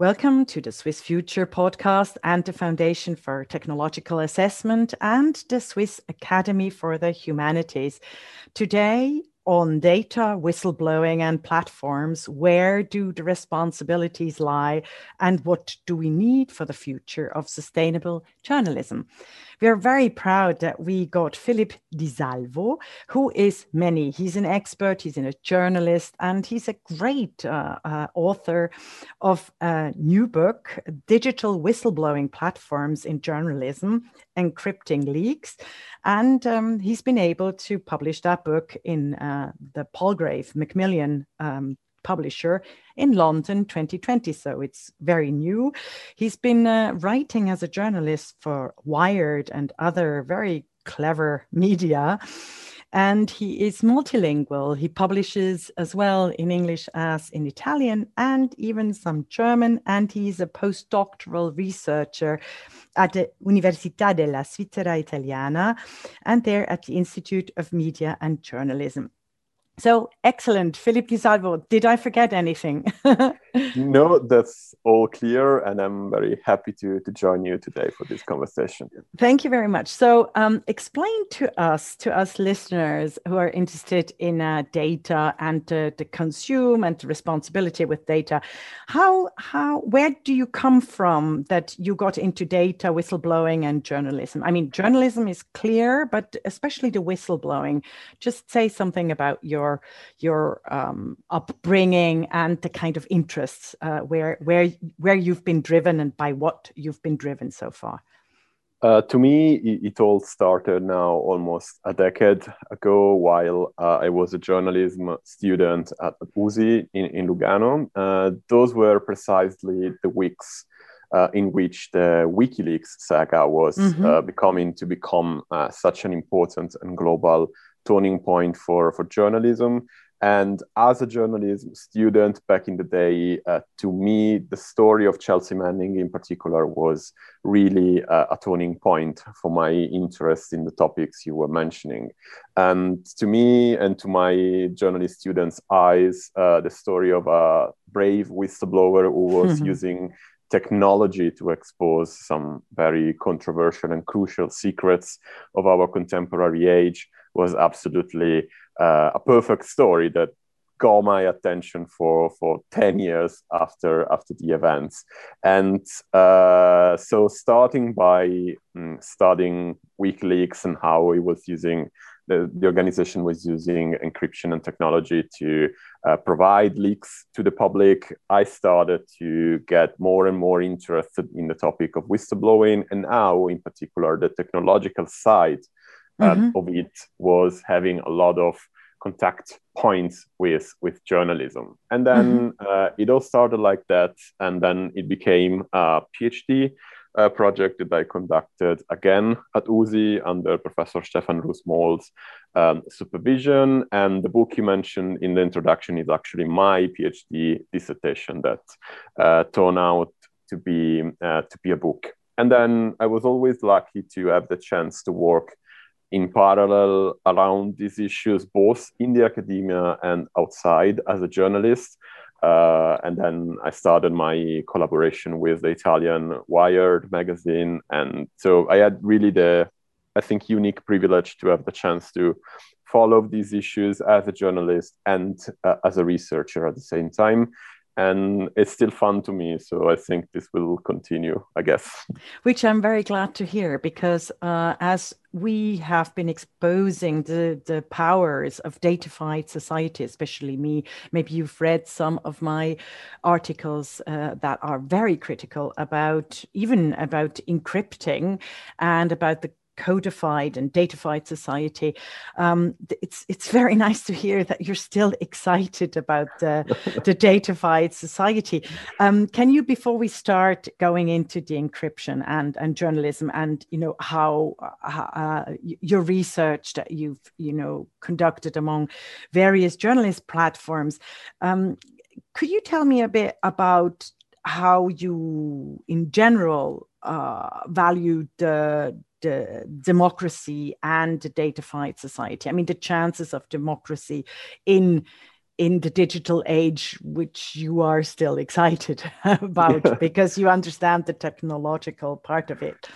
Welcome to the Swiss Future podcast and the Foundation for Technological Assessment and the Swiss Academy for the Humanities. Today, on data, whistleblowing, and platforms, where do the responsibilities lie, and what do we need for the future of sustainable journalism? We are very proud that we got Philip Di Salvo, who is many. He's an expert, he's a journalist, and he's a great uh, uh, author of a new book, Digital Whistleblowing Platforms in Journalism Encrypting Leaks. And um, he's been able to publish that book in uh, the Palgrave Macmillan um, publisher in London 2020. So it's very new. He's been uh, writing as a journalist for Wired and other very clever media. And he is multilingual. He publishes as well in English as in Italian and even some German. And he's a postdoctoral researcher at the Università della Svizzera Italiana and there at the Institute of Media and Journalism. So excellent, Philippe Di Salvo. Did I forget anything? no, that's all clear, and I'm very happy to, to join you today for this conversation. Thank you very much. So, um, explain to us, to us listeners who are interested in uh, data and uh, the consume and responsibility with data, how how where do you come from that you got into data, whistleblowing, and journalism? I mean, journalism is clear, but especially the whistleblowing. Just say something about your your your um, upbringing and the kind of interests uh, where where where you've been driven and by what you've been driven so far. Uh, to me, it, all started now almost a decade ago while uh, I was a journalism student at, USI in, in Lugano. Uh, those were precisely the weeks uh, in which the WikiLeaks saga was mm-hmm. Uh, becoming to become uh, such an important and global turning point for, for journalism. And as a journalism student back in the day, uh, to me, the story of Chelsea Manning in particular was really uh, a turning point for my interest in the topics you were mentioning. And to me and to my journalist students' eyes, uh, the story of a brave whistleblower who was using technology to expose some very controversial and crucial secrets of our contemporary age was absolutely uh, a perfect story that got my attention for for 10 years after after the events. And uh, so starting by um, studying wikileaks and how it was using the, the organization was using encryption and technology to uh, provide leaks to the public i started to get more and more interested in the topic of whistleblowing and now in particular the technological side mm-hmm. of it was having a lot of contact points with with journalism and then mm-hmm. uh, it all started like that and then it became a phd uh, project that i conducted again at usi under professor Stephan Russ-Mohl's um, supervision and the book you mentioned in the introduction is actually my phd dissertation that uh, turned out to be uh, to be a book and then i was always lucky to have the chance to work in parallel around these issues, both in the academia and outside as a journalist. Uh, and then I started my collaboration with the Italian Wired magazine. And so I had really the, I think, unique privilege to have the chance to follow these issues as a journalist and uh, as a researcher at the same time and it's still fun to me so i think this will continue i guess. Which i'm very glad to hear because uh, as we have been exposing the, the powers of datafied society especially me maybe you've read some of my articles uh, that are very critical about even about encrypting and about the codified and datafied society. Um, it's it's very nice to hear that you're still excited about the, the datafied society. Um, can you, before we start going into the encryption and and journalism and you know how uh, your research that you've you know conducted among various journalist platforms, um, could you tell me a bit about how you, in general, uh, value the the democracy and the datafied society. I mean, the chances of democracy in in the digital age, which you are still excited about yeah. because you understand the technological part of it.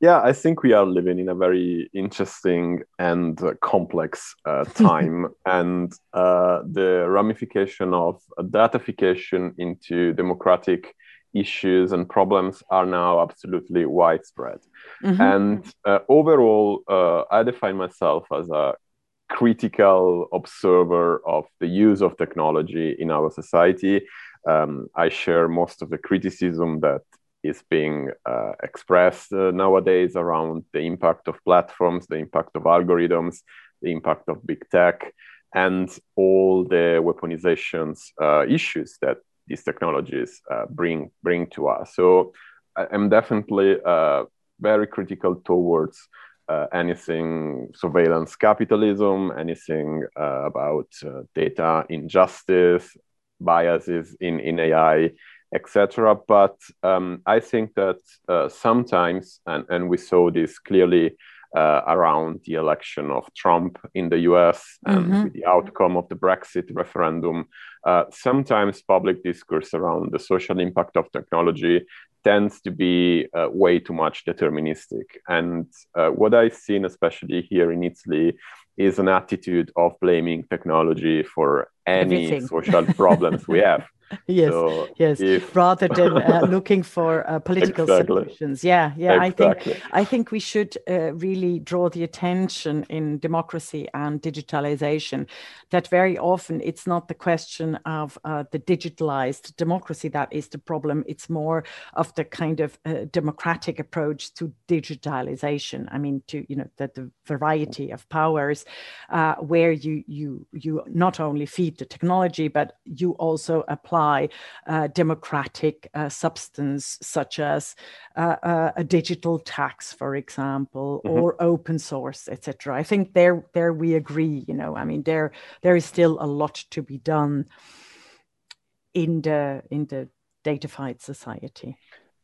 Yeah, I think we are living in a very interesting and uh, complex uh, time, and uh, the ramification of datafication into democratic issues and problems are now absolutely widespread. Mm-hmm. And uh, overall, uh, I define myself as a critical observer of the use of technology in our society. Um, I share most of the criticism that is being uh, expressed uh, nowadays around the impact of platforms, the impact of algorithms, the impact of big tech, and all the weaponizations uh, issues that these technologies uh, bring bring to us. So I'm definitely uh, very critical towards uh, anything surveillance capitalism, anything about data injustice, biases in, in AI, etc. But um, I think that uh, sometimes, and, and we saw this clearly uh, around the election of Trump in the US and mm-hmm. the outcome of the Brexit referendum, uh, sometimes public discourse around the social impact of technology tends to be uh, way too much deterministic. And uh, what I've seen, especially here in Italy, is an attitude of blaming technology for any Everything. social problems we have. Yes, so yes. If... Rather than uh, looking for uh, political exactly. solutions, yeah, yeah. Exactly. I think I think we should uh, really draw the attention in democracy and digitalization that very often it's not the question of uh, the digitalized democracy that is the problem. It's more of the kind of uh, democratic approach to digitalization. I mean, to you know that the variety of powers uh, where you you you not only feed the technology but you also apply apply uh, democratic uh, substance, such as uh, uh a digital tax, for example, mm-hmm. or open source, etc. I think there, there we agree. You know, I mean, there, there is still a lot to be done in the in the datafied society.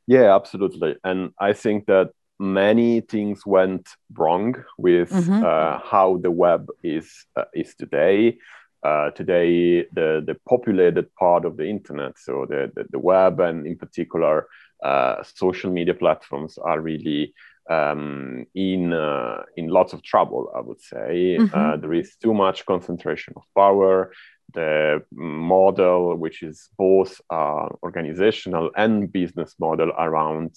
Yeah, absolutely, and I think that many things went wrong with mm-hmm. uh, how the web is uh, is today uh, today the, the populated part of the internet, so the, the, the web and in particular uh, social media platforms are really um, in uh, in lots of trouble. I would say mm-hmm. Uh, there is too much concentration of power. The model, which is both uh, organizational and business model around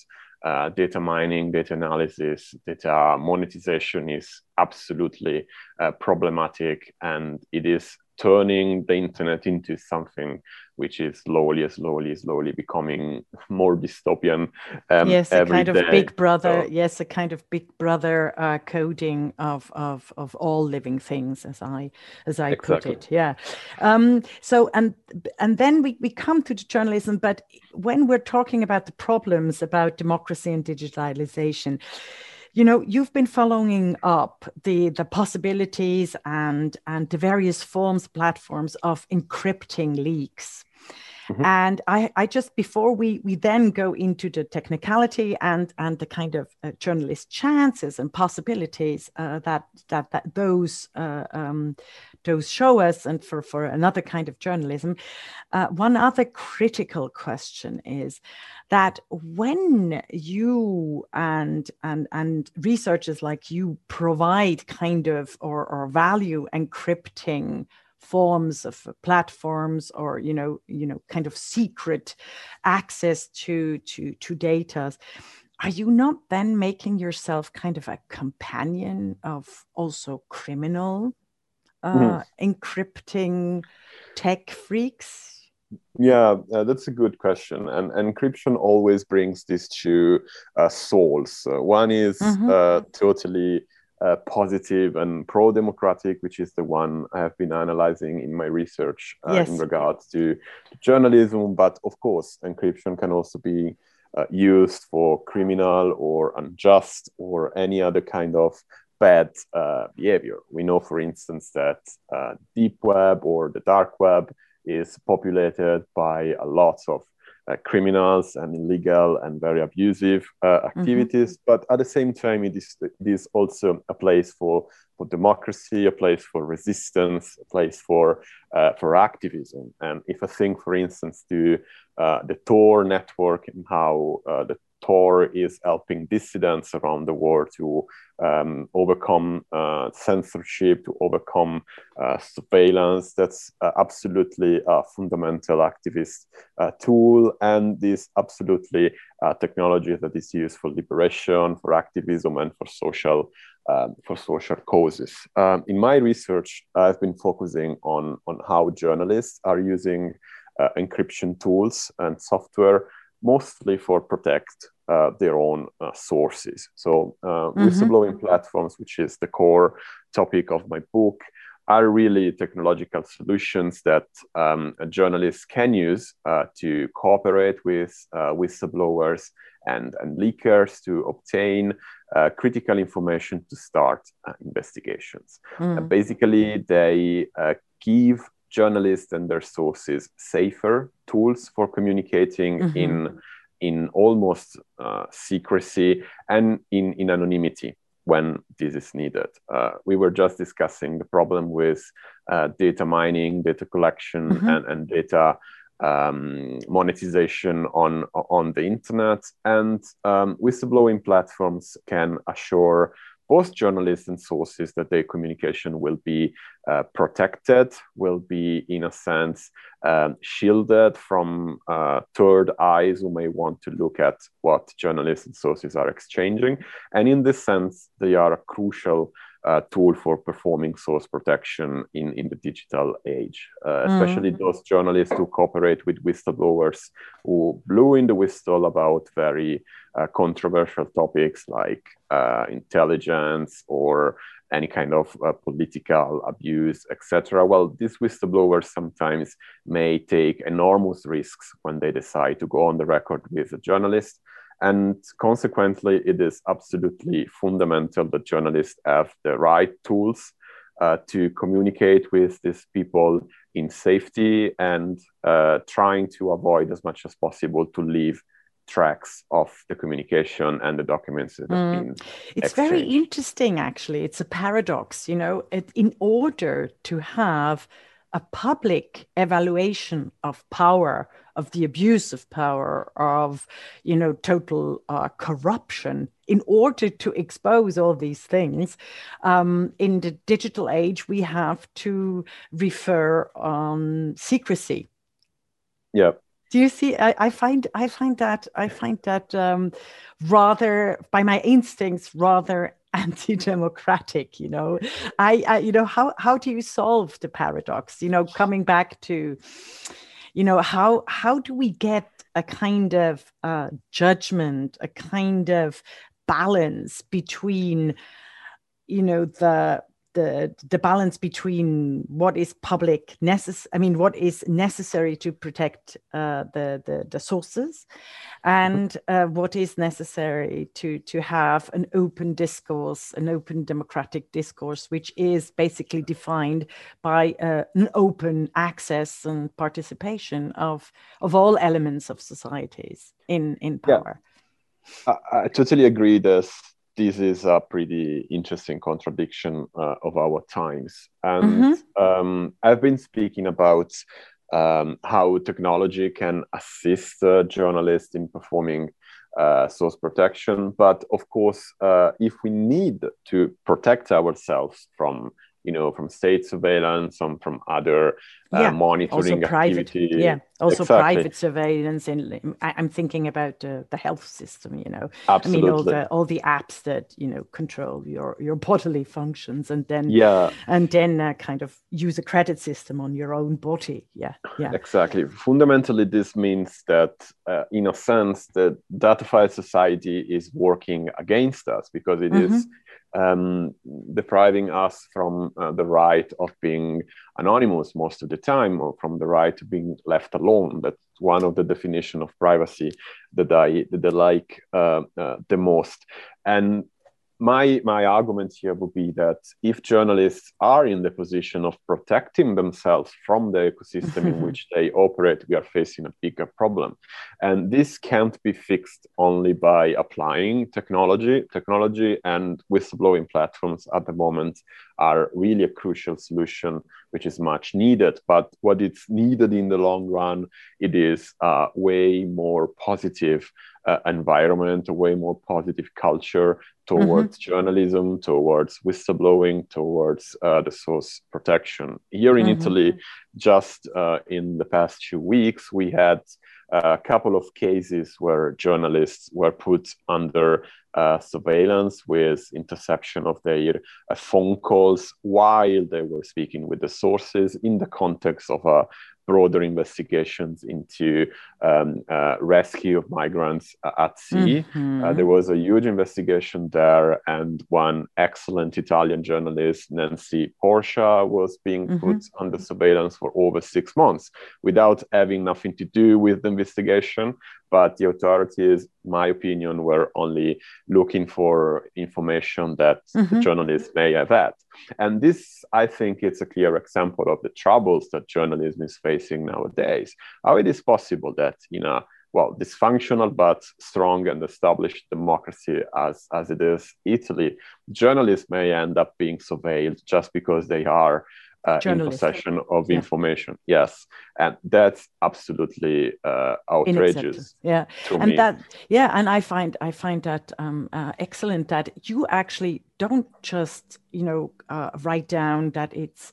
uh, data mining, data analysis, data monetization is absolutely uh, problematic, and it is turning the internet into something which is slowly, slowly, slowly becoming more dystopian. Um, yes, a kind day. of big brother. So, yes, a kind of big brother uh, coding of, of of all living things, as I as I exactly. put it. Yeah. Um, so and and then we we come to the journalism, but when we're talking about the problems about democracy and digitalization you know you've been following up the the possibilities and and the various forms platforms of encrypting leaks Mm-hmm. And I, I just before we we then go into the technicality and and the kind of uh, journalist chances and possibilities uh, that that that those uh, um, those show us, and for for another kind of journalism, uh, one other critical question is that when you and and and researchers like you provide kind of or or value encrypting forms of platforms or you know you know kind of secret access to to to data are you not then making yourself kind of a companion of also criminal uh, mm-hmm. encrypting tech freaks yeah, uh, that's a good question. And encryption always brings these two uh, souls. Uh, one is mm-hmm. Uh, totally uh, positive and pro-democratic, which is the one I have been analyzing in my research uh, yes. in regards to journalism. But of course, encryption can also be uh, used for criminal or unjust or any other kind of bad uh, behavior. We know, for instance, that uh, deep web or the dark web is populated by a lot of uh, criminals and illegal and very abusive uh, mm-hmm. activities. Mm-hmm. But at the same time, it is, it is also a place for, for democracy, a place for resistance, a place for, uh, for activism. And if I think, for instance, to uh, the Tor network and how uh, the Tor is helping dissidents around the world to um, overcome uh, censorship, to overcome uh, surveillance. That's uh, absolutely a fundamental activist uh, tool, and this absolutely uh, technology that is used for liberation, for activism, and for social um, for social causes. Um, in my research, I've been focusing on on how journalists are using uh, encryption tools and software mostly for protect uh, their own uh, sources. So, uh, mm-hmm. whistleblowing platforms, which is the core topic of my book, are really technological solutions that um, journalists can use uh, to cooperate with uh, whistleblowers and, and leakers to obtain uh, critical information to start investigations. Mm. basically, they give journalists and their sources safer tools for communicating mm-hmm. in in almost uh, secrecy and in, in anonymity when this is needed. Uh, we were just discussing the problem with uh, data mining, data collection, mm-hmm. and, and data um, monetization on on the internet. And um, whistleblowing platforms can assure both journalists and sources that their communication will be uh, protected, will be, in a sense, um, shielded from uh, third eyes who may want to look at what journalists and sources are exchanging. And in this sense, they are a crucial tool for performing source protection in, in the digital age, uh, especially mm. those journalists who cooperate with whistleblowers who blew in the whistle about very uh, controversial topics like uh, intelligence or any kind of uh, political abuse, etc. Well, these whistleblowers sometimes may take enormous risks when they decide to go on the record with a journalist. And consequently, it is absolutely fundamental that journalists have the right tools uh, to communicate with these people in safety and uh, trying to avoid as much as possible to leave tracks of the communication and the documents that have mm. been it's exchanged. very interesting actually it's a paradox you know it, in order to have a public evaluation of power of the abuse of power of you know total uh, corruption in order to expose all these things. Um, in the digital age we have to refer on secrecy. Yeah. Do you see I, I, find i find that i find that um, rather by my instincts rather anti-democratic you know? I, I you know how how do you solve the paradox? You know coming back to you know how how do we get a kind of uh, judgment a kind of balance between you know the the the balance between what is public necess- I mean what is necessary to protect uh, the, the, the sources and uh, what is necessary to to have an open discourse an open democratic discourse which is basically defined by uh, an open access and participation of of all elements of societies in in power yeah. I, I totally agree there's this is a pretty interesting contradiction uh, of our times. And mm-hmm. um, I've been speaking about um, how technology can assist uh, journalists in performing uh, source protection. But of course, uh, if we need to protect ourselves from you know, from state surveillance, some from other uh, yeah, monitoring also private, activity. Yeah, also exactly. private surveillance. And I'm thinking about uh, the health system. You know, Absolutely. I mean, all the all the apps that you know control your your bodily functions, and then yeah, and then uh, kind of use a credit system on your own body. Yeah, yeah. Exactly. Fundamentally, this means that, uh, in a sense, the datafied society is working against us because it mm-hmm. is um, depriving us from uh, the right of being anonymous most of the time, or from the right to being left alone. That's one of the definition of privacy that I that I like uh, uh, the most. And my my argument here would be that if journalists are in the position of protecting themselves from the ecosystem in which they operate, we are facing a bigger problem, and this can't be fixed only by applying technology. Technology and whistleblowing platforms at the moment are really a crucial solution, which is much needed. But what it's needed in the long run, it is a way more positive uh, environment, a way more positive culture towards mm-hmm. journalism, towards whistleblowing, towards uh, the source protection. Here in mm-hmm. Italy, just uh, in the past few weeks, we had a couple of cases where journalists were put under uh, surveillance with interception of their uh, phone calls while they were speaking with the sources in the context of a broader investigations into um, uh, rescue of migrants uh, at sea. Mm-hmm. Uh, there was a huge investigation there, and one excellent Italian journalist, Nancy Porsia, was being mm-hmm. put under surveillance for over six months without having nothing to do with the investigation but the authorities, my opinion, were only looking for information that mm-hmm. the journalists may have had. And this, I think, it's a clear example of the troubles that journalism is facing nowadays. How it is possible that, you know, well, dysfunctional but strong and established democracy as, as it is Italy, journalists may end up being surveilled just because they are uh, in possession of yeah. information. Yes, and that's absolutely uh, outrageous. Yeah, and me. that yeah, and I find I find that um, uh, excellent that you actually don't just you know uh, write down that it's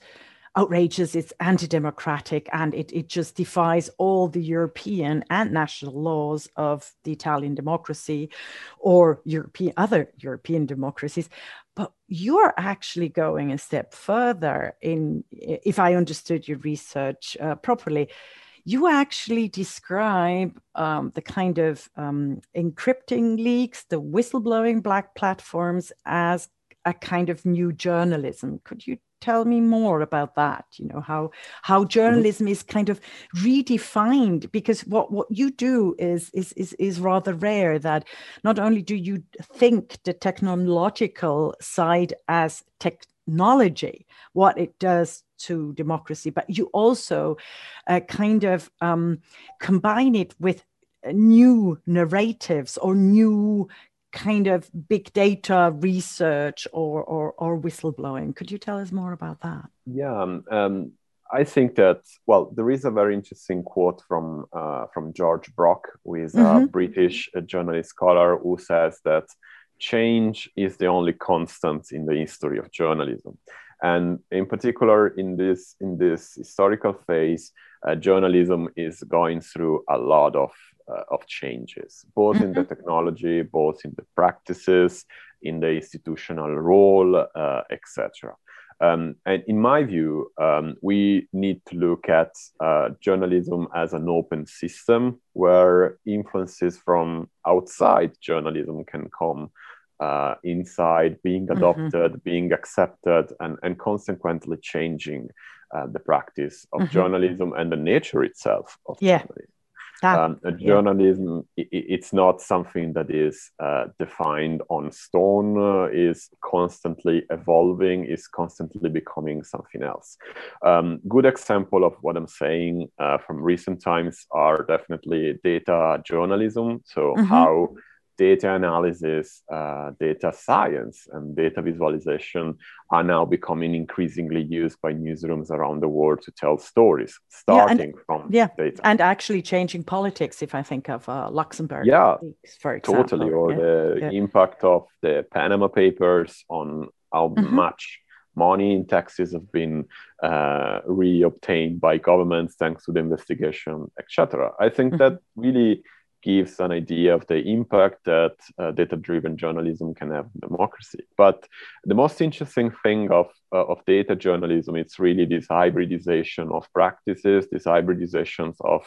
outrageous, it's anti-democratic, and it, it just defies all the European and national laws of the Italian democracy or European other European democracies you're actually going a step further in if i understood your research uh, properly. You actually describe um, the kind of um, encrypting leaks the whistleblowing black platforms as a kind of new journalism could you tell me more about that you know how how mm-hmm. journalism is kind of redefined because what what you do is is is is rather rare that not only do you think the technological side as technology what it does to democracy but you also uh, kind of um, combine it with new narratives or new kind of big data research or, or, or whistleblowing. Could you tell us more about that? Yeah, um, um, I think that well, there is a very interesting quote from uh, from George Brock, who is mm-hmm. a British journalist scholar, who says that change is the only constant in the history of journalism, and in particular in this in this historical phase, uh, journalism is going through a lot of uh, of changes, both mm-hmm. in the mm-hmm. technology, both in the practices, in the institutional role, uh, etc. Um, and in my view, um, we need to look at uh, journalism as an open system where influences from outside journalism can come uh, inside, being mm-hmm. adopted, mm-hmm. being accepted, and, and consequently changing uh, the practice of mm-hmm. journalism and the nature itself of yeah. journalism. Um, journalism, yeah. it, it's not something that is uh, defined on stone, uh, is constantly evolving, is constantly becoming something else. Um, good example of what I'm saying uh, from recent times are definitely data journalism. So, mm-hmm. how data analysis, uh, data science, and data visualization are now becoming increasingly used by newsrooms around the world to tell stories, starting yeah, and, from yeah, data. And actually changing politics, if I think of uh, Luxembourg. Yeah, for example. Totally. Or yeah, the yeah. impact of the Panama Papers on how mm-hmm. much money in taxes have been uh, reobtained by governments thanks to the investigation, etc. I think mm-hmm. that really gives an idea of the impact that uh, data-driven journalism can have on democracy. But the most interesting thing of, uh, of data journalism is really this hybridization of practices, these hybridizations of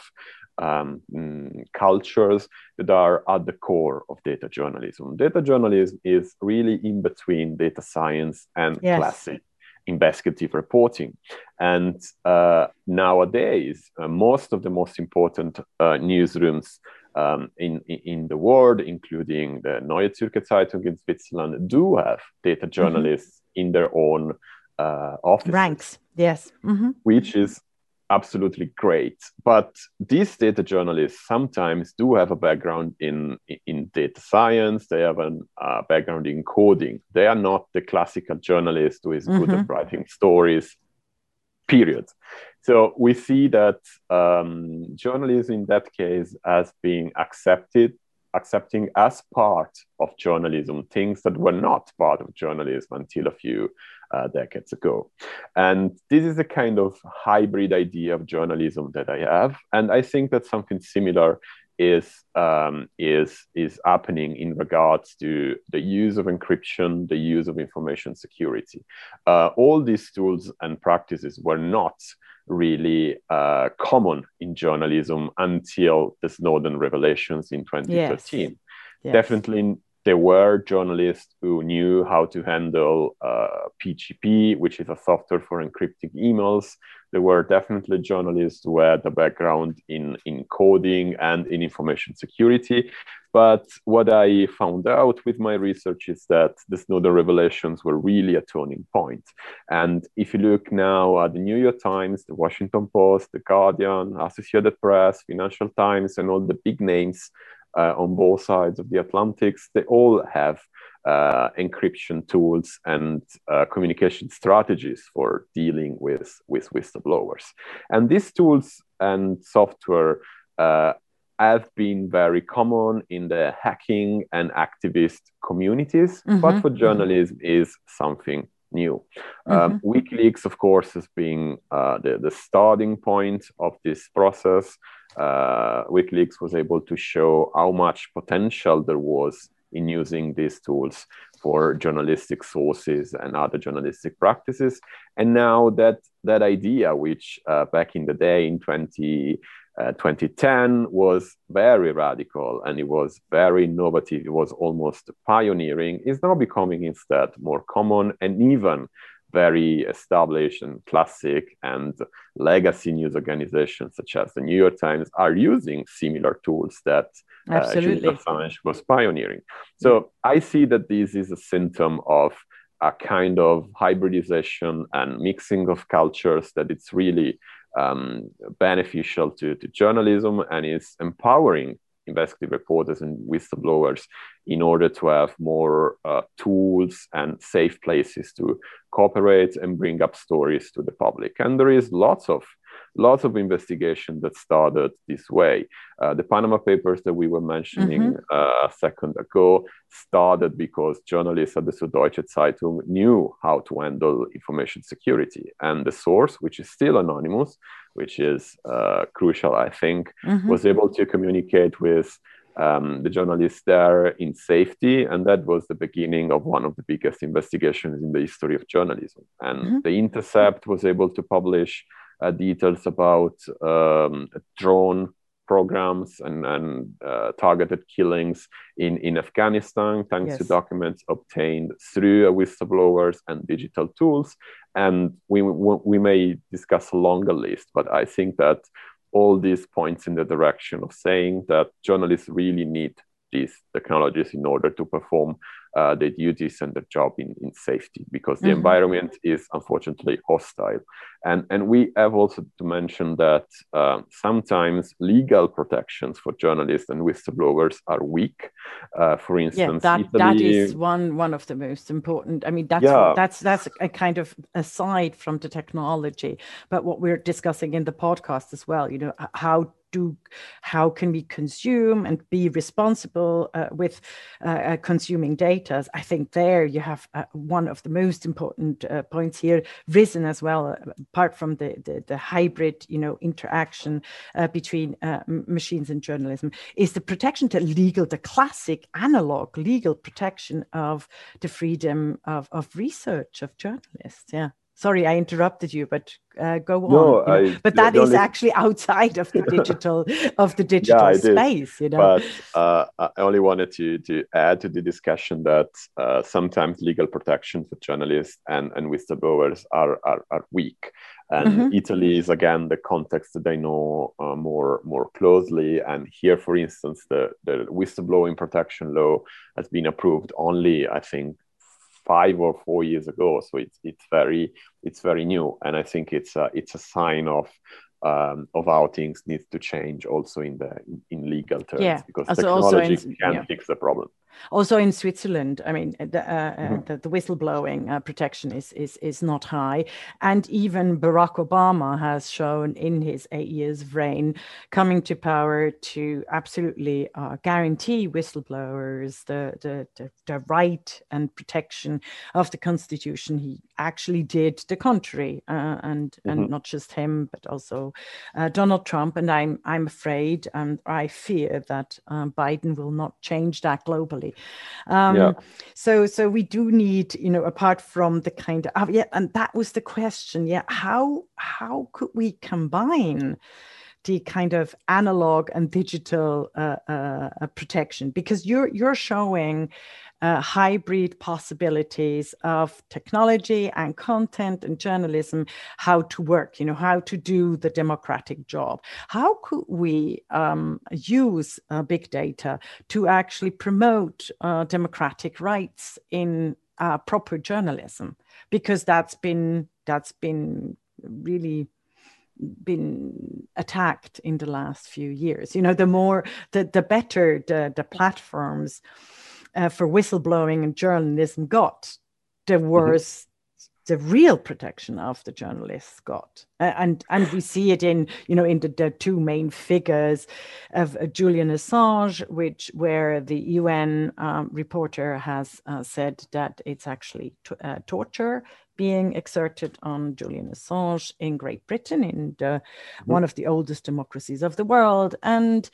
um, mm, cultures that are at the core of data journalism. Data journalism is really in between data science and yes. classic investigative reporting. And uh, nowadays, uh, most of the most important uh, newsrooms um, in, in the world, including the Neue Zürcher Zeitung in Switzerland, do have data mm-hmm. journalists mm-hmm. in their own uh, offices. Ranks, yes. Mm-hmm. Which is absolutely great. But these data journalists sometimes do have a background in, in data science, they have a uh, background in coding. They are not the classical journalist who is mm-hmm. good at mm-hmm. writing stories, period. So we see that um, journalism in that case as being accepted, accepting as part of journalism things that were not part of journalism until a few uh, decades ago. And this is a kind of hybrid idea of journalism that I have. And I think that something similar is um, is is happening in regards to the use of encryption, the use of information security. Uh, all these tools and practices were not really uh, common in journalism until the Snowden revelations in 2013. Yes. Yes. Definitely there were journalists who knew how to handle uh, PGP, which is a software for encrypting emails. There were definitely journalists who had a background in, in coding and in information security. But what I found out with my research is that the Snowden revelations were really a turning point. And if you look now at the New York Times, the Washington Post, the Guardian, Associated Press, Financial Times, and all the big names on both sides of the Atlantics, they all have uh, encryption tools and uh, communication strategies for dealing with, with whistleblowers. And these tools and software uh, have been very common in the hacking and activist communities, mm-hmm. but for journalism mm-hmm. is something new. Um, mm-hmm. WikiLeaks, of course, has been uh, the, the starting point of this process uh, WikiLeaks was able to show how much potential there was in using these tools for journalistic sources and other journalistic practices. And now that that idea, which uh, back in the day in 20, uh, 2010 was very radical and it was very innovative, it was almost pioneering, It's now becoming instead more common and even very established and classic. And legacy news organizations such as the New York Times are using similar tools that uh, Julian Assange was pioneering. So I see that this is a symptom of a kind of hybridization and mixing of cultures that it's really um, beneficial to, to journalism and is empowering investigative reporters and whistleblowers in order to have more uh, tools and safe places to cooperate and bring up stories to the public. And there is lots of lots of investigation that started this way. Uh, the Panama Papers that we were mentioning mm-hmm. uh, a second ago started because journalists at the Süddeutsche Zeitung knew how to handle information security. And the source, which is still anonymous, which is uh, crucial, I think, mm-hmm. was able to communicate with um, the journalists there in safety. And that was the beginning of one of the biggest investigations in the history of journalism. And mm-hmm. The Intercept was able to publish uh, details about um, drone programs and, and uh, targeted killings in, in Afghanistan, thanks yes. to documents obtained through whistleblowers and digital tools. And we, we may discuss a longer list, but I think that all these points in the direction of saying that journalists really need these technologies in order to perform uh, their duties and their job in, in safety because the mm-hmm. environment is unfortunately hostile. And, and we have also to mention that uh, sometimes legal protections for journalists and whistleblowers are weak. Uh, for instance, yeah, that, Italy, that is one, one of the most important. I mean, that's, yeah. that's, that's a kind of aside from the technology, but what we're discussing in the podcast as well, you know, how do how can we consume and be responsible uh, with uh, uh, consuming data? I think there you have uh, one of the most important uh, points here risen as well uh, apart from the, the, the hybrid you know interaction between machines and journalism is the protection to legal the classic analog legal protection of the freedom of, of research of journalists. Yeah sorry i interrupted you but uh, go on. No, I, but that is only... actually outside of the digital of the digital yeah, space you know? But uh, i only wanted to to add to the discussion that uh, sometimes legal protection for journalists and and whistleblowers are are, are weak. And mm-hmm. italy is again the context that i know uh, more more closely. And here for instance the the whistleblowing protection law has been approved only i think five or four years ago. So it's it's very it's very new, and I think it's a it's a sign of um, of how things need to change also in the in legal terms yeah. because also technology in, can yeah. fix the problem. Also in Switzerland, I mean, the, uh, uh mm-hmm. the, the, whistleblowing uh, protection is, is, is not high. And even Barack Obama has shown in his eight years of reign coming to power to absolutely uh, guarantee whistleblowers the, the, the, the, right and protection of the Constitution. He actually did the contrary, uh, and, mm-hmm. and not just him, but also uh, Donald Trump. And I'm, I'm afraid and I fear that um, Biden will not change that globally um, yeah. So so we do need, you know, apart from the kind of uh, yeah, and that was the question. Yeah, how how could we combine? The kind of analog and digital uh, uh, protection because you're you're showing uh, hybrid possibilities of technology and content and journalism, how to work, you know, how to do the democratic job. How could we um, use uh, big data to actually promote uh, democratic rights in uh, proper journalism? Because that's been that's been really been attacked in the last few years you know the more the the better the the platforms uh, for whistleblowing and journalism got, the mm-hmm. worse mm-hmm. the real protection of the journalists got. Uh, and and we see it in you know in the, the two main figures of uh, Julian Assange, which where the UN um, reporter has uh, said that it's actually t- uh, torture being exerted on Julian Assange in Great Britain, in the, mm-hmm. one of the oldest democracies of the world, and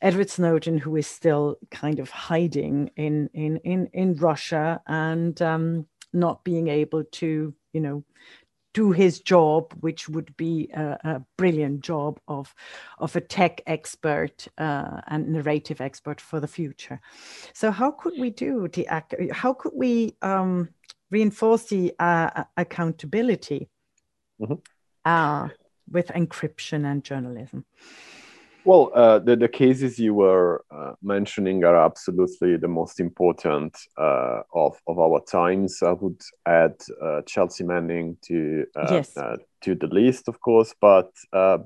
Edward Snowden, who is still kind of hiding in in in, in Russia and um, not being able to, you know, do his job, which would be a, a brilliant job of of a tech expert uh, and narrative expert for the future. So, how could we do the? How could we? Um, reinforce the uh, accountability mm-hmm. uh, with encryption and journalism? Well, uh, the, the cases you were uh, mentioning are absolutely the most important uh, of, of our times. I would add uh, Chelsea Manning to yes. to the list, of course, but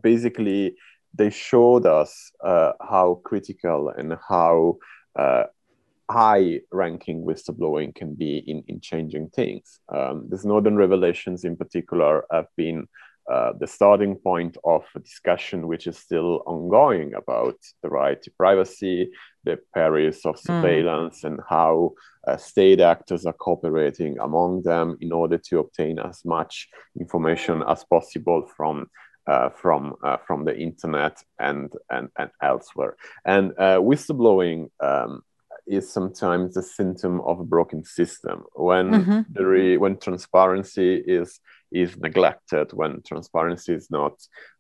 basically they showed us how critical and how high ranking whistleblowing can be in, in changing things. Um, the Snowden revelations, in particular, have been uh, the starting point of a discussion which is still ongoing about the right to privacy, the perils of hmm. surveillance, mm. and how uh, state actors are cooperating among them in order to obtain as much information as possible from uh, from uh, from the internet and and, and elsewhere. And uh, whistleblowing um, is sometimes a symptom of a broken system when mm-hmm. there when transparency is is neglected when transparency is not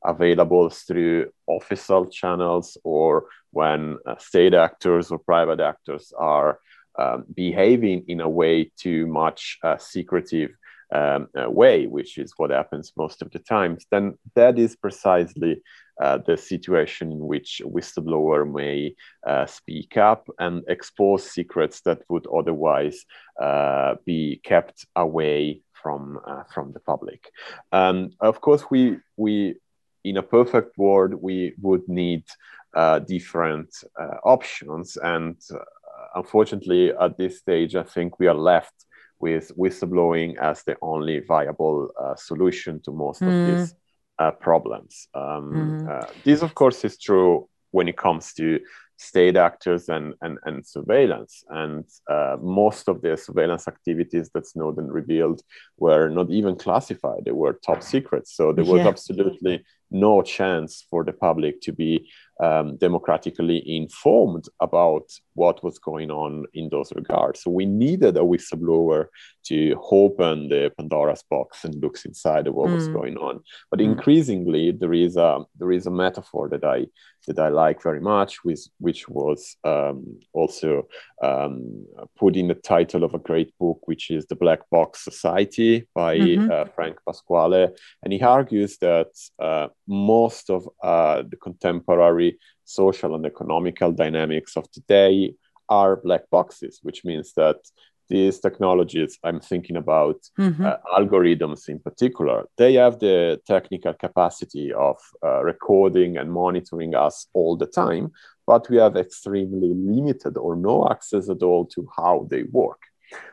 available through official channels or when uh, state actors or private actors are um, behaving in a way too much uh, secretive um, uh, way, which is what happens most of the times, then that is precisely uh, the situation in which a whistleblower may uh, speak up and expose secrets that would otherwise uh, be kept away from uh, from the public. Um, of course, we we in a perfect world we would need uh, different options, and unfortunately, at this stage, I think we are left with whistleblowing as the only viable uh, solution to most mm. of these uh, problems. Um, mm. uh, this, of course, is true when it comes to state actors and, and, and surveillance. And uh, most of the surveillance activities that Snowden revealed were not even classified, they were top secrets. So there was yeah. absolutely no chance for the public to be um, democratically informed about what was going on in those regards. So we needed a whistleblower to open the Pandora's box and looks inside of what mm. was going on. But mm. increasingly, there is a there is a metaphor that I that I like very much, which which was um, also um, put in the title of a great book, which is The Black Box Society by mm-hmm. uh, Frank Pasquale, and he argues that uh, most of uh, the contemporary social and economical dynamics of today are black boxes, which means that these technologies i'm thinking about mm-hmm. uh, algorithms in particular they have the technical capacity of uh, recording and monitoring us all the time but we have extremely limited or no access at all to how they work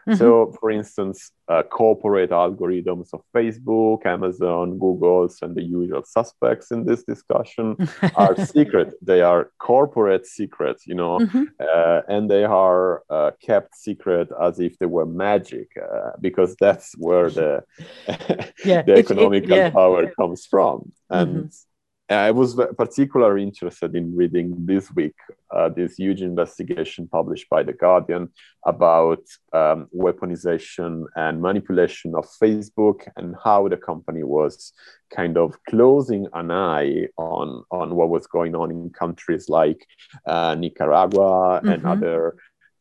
Mm-hmm. So, for instance, uh, corporate algorithms of Facebook, Amazon, Google's, and the usual suspects in this discussion are secret. They are corporate secrets, you know, mm-hmm. uh, and they are uh, kept secret as if they were magic, uh, because that's where the yeah, the economical yeah. power comes from. And mm-hmm. I was particularly interested in reading this week uh, this huge investigation published by The Guardian about um, weaponization and manipulation of Facebook and how the company was kind of closing an eye on, on what was going on in countries like uh, Nicaragua mm-hmm. and other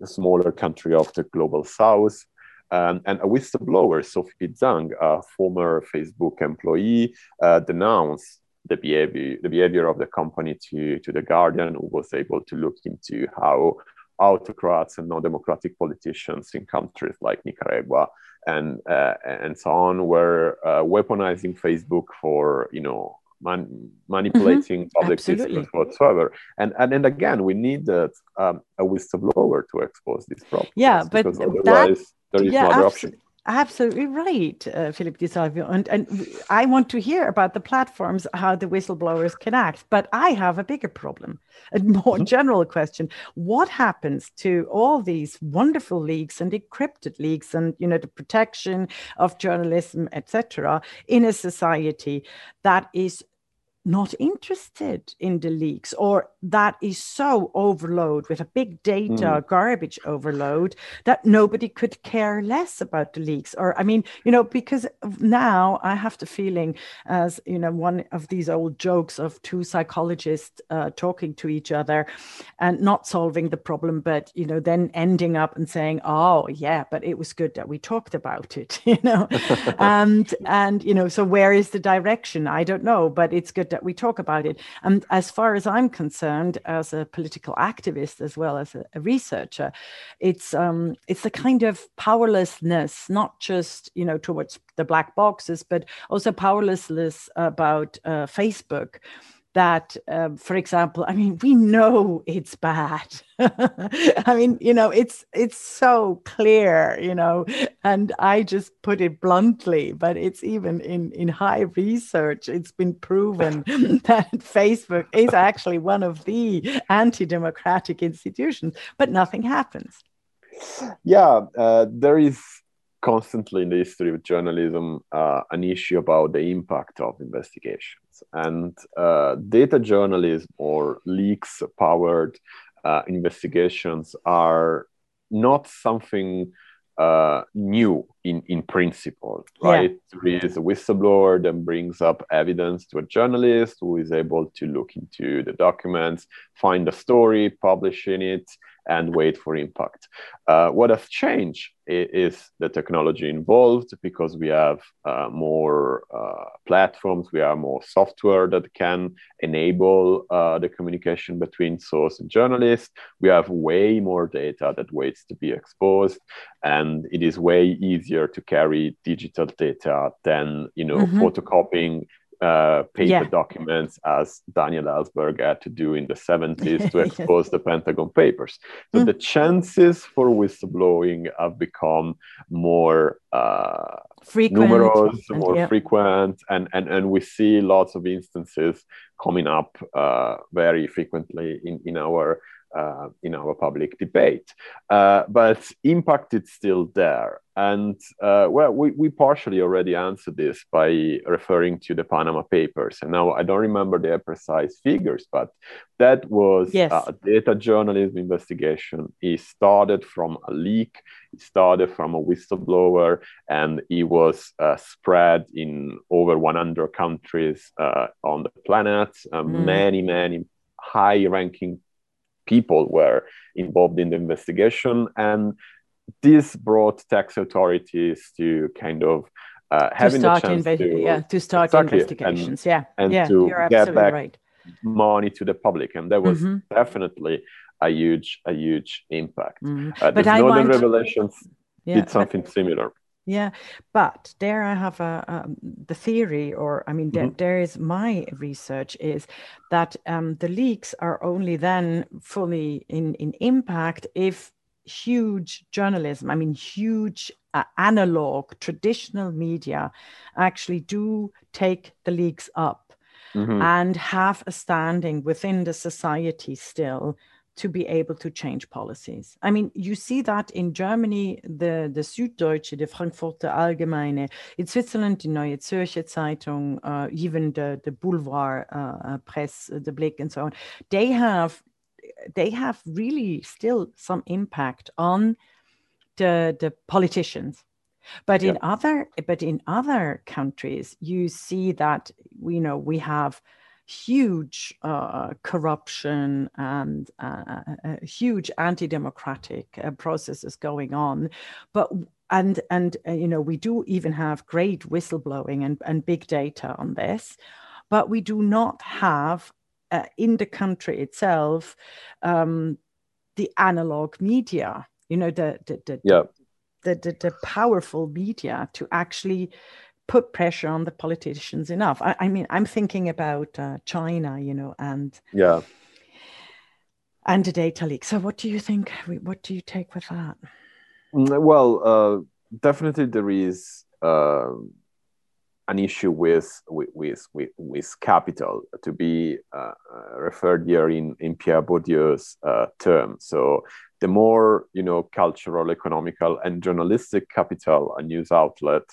smaller country of the global south. Um, and a whistleblower, Sophie Zhang, a former Facebook employee, uh, denounced the behavior the behavior of the company to to the Guardian, who was able to look into how autocrats and non-democratic politicians in countries like Nicaragua and uh, and so on were uh, weaponizing Facebook for you know man- manipulating mm-hmm. public discourse whatsoever. And, and and again, we need um, a whistleblower to expose these problems. Yeah, but that, there is yeah, no other option. Absolutely right, uh, Philip Di Salvo. And, and I want to hear about the platforms, how the whistleblowers can act. But I have a bigger problem, a more mm-hmm. general question. What happens to all these wonderful leaks and encrypted leaks and, you know, the protection of journalism, etc., in a society that is not interested in the leaks or that is so overload with a big data mm. garbage overload that nobody could care less about the leaks. Or i mean you know because now i have the feeling as you know one of these old jokes of two psychologists uh, talking to each other and not solving the problem but you know then ending up and saying oh yeah but it was good that we talked about it you know? And and you know so where is the direction? I don't know but it's good that we talk about it. And as far as I'm concerned, as a political activist as well as a, a researcher, it's um, it's a kind of powerlessness, not just you know towards the black boxes, but also powerlessness about uh, Facebook that, um, for example, I mean, we know it's bad. I mean, you know, it's it's so clear, you know, and I just put it bluntly, but it's even in in high research, it's been proven that Facebook is actually one of the anti-democratic institutions, but nothing happens. Yeah, uh, there is constantly in the history of journalism uh, an issue about the impact of And uh, data journalism or leaks powered uh, investigations are not something uh, new in, in principle, right? Yeah. There is a whistleblower that brings up evidence to a journalist who is able to look into the documents, find a story, publishing it, and wait for impact. Uh, what has changed is the technology involved because we have uh, more uh, platforms, we have more software that can enable uh, the communication between source and journalist. We have way more data that waits to be exposed, and it is way easier to carry digital data than you know mm-hmm. photocopying uh, paper yeah. documents as Daniel Ellsberg had to do in the 70s to expose yes. the Pentagon Papers. So mm. the chances for whistleblowing have become more uh, frequent. numerous, more yeah. frequent, and, and, and we see lots of instances coming up uh, very frequently in, in our uh, in our public debate. Uh, but impact is still there. And uh, well, we, we partially already answered this by referring to the Panama Papers. And now I don't remember the precise figures, but that was yes. a data journalism investigation. It started from a leak, it started from a whistleblower, and it was uh, spread in over 100 countries uh, on the planet. Mm. Many, many high ranking people were involved in the investigation. And this brought tax authorities to kind of uh, having the chance inve- to, yeah, to start exactly, investigations. And, yeah, and yeah, to get back right. money to the public, and that was mm-hmm. definitely a huge, a huge impact. Mm. Uh, but I Northern want... Revelations yeah, did something but, similar. Yeah, but there I have a, um, the theory, or I mean, mm-hmm. there is my research is that um, the leaks are only then fully in in impact if huge journalism, I mean, huge uh, analog, traditional media actually do take the leaks up mm-hmm. and have a standing within the society still to be able to change policies. I mean, you see that in Germany, the, the Süddeutsche, the Frankfurter Allgemeine, in Switzerland, the Neue Zürcher Zeitung, uh, even the, the Boulevard uh, Press, the Blick, and so on, they have they have really still some impact on the, the politicians. But in other but in other countries, you see that you know we have huge uh, corruption and uh, huge anti-democratic uh, processes going on, but and and uh, you know we do even have great whistleblowing and, and big data on this, but we do not have uh, in the country itself um, the analog media you know the the the, yeah. the, the, the powerful media to actually put pressure on the politicians enough. I, I mean i'm thinking about uh, china you know and yeah. and the data leak. So what do you think? What do you take with that? Mm, well uh, definitely there is uh, an issue with with with, with capital to be uh, uh, referred here in in Pierre Bourdieu's uh, term. So the more you know cultural, economical, and journalistic capital a news outlet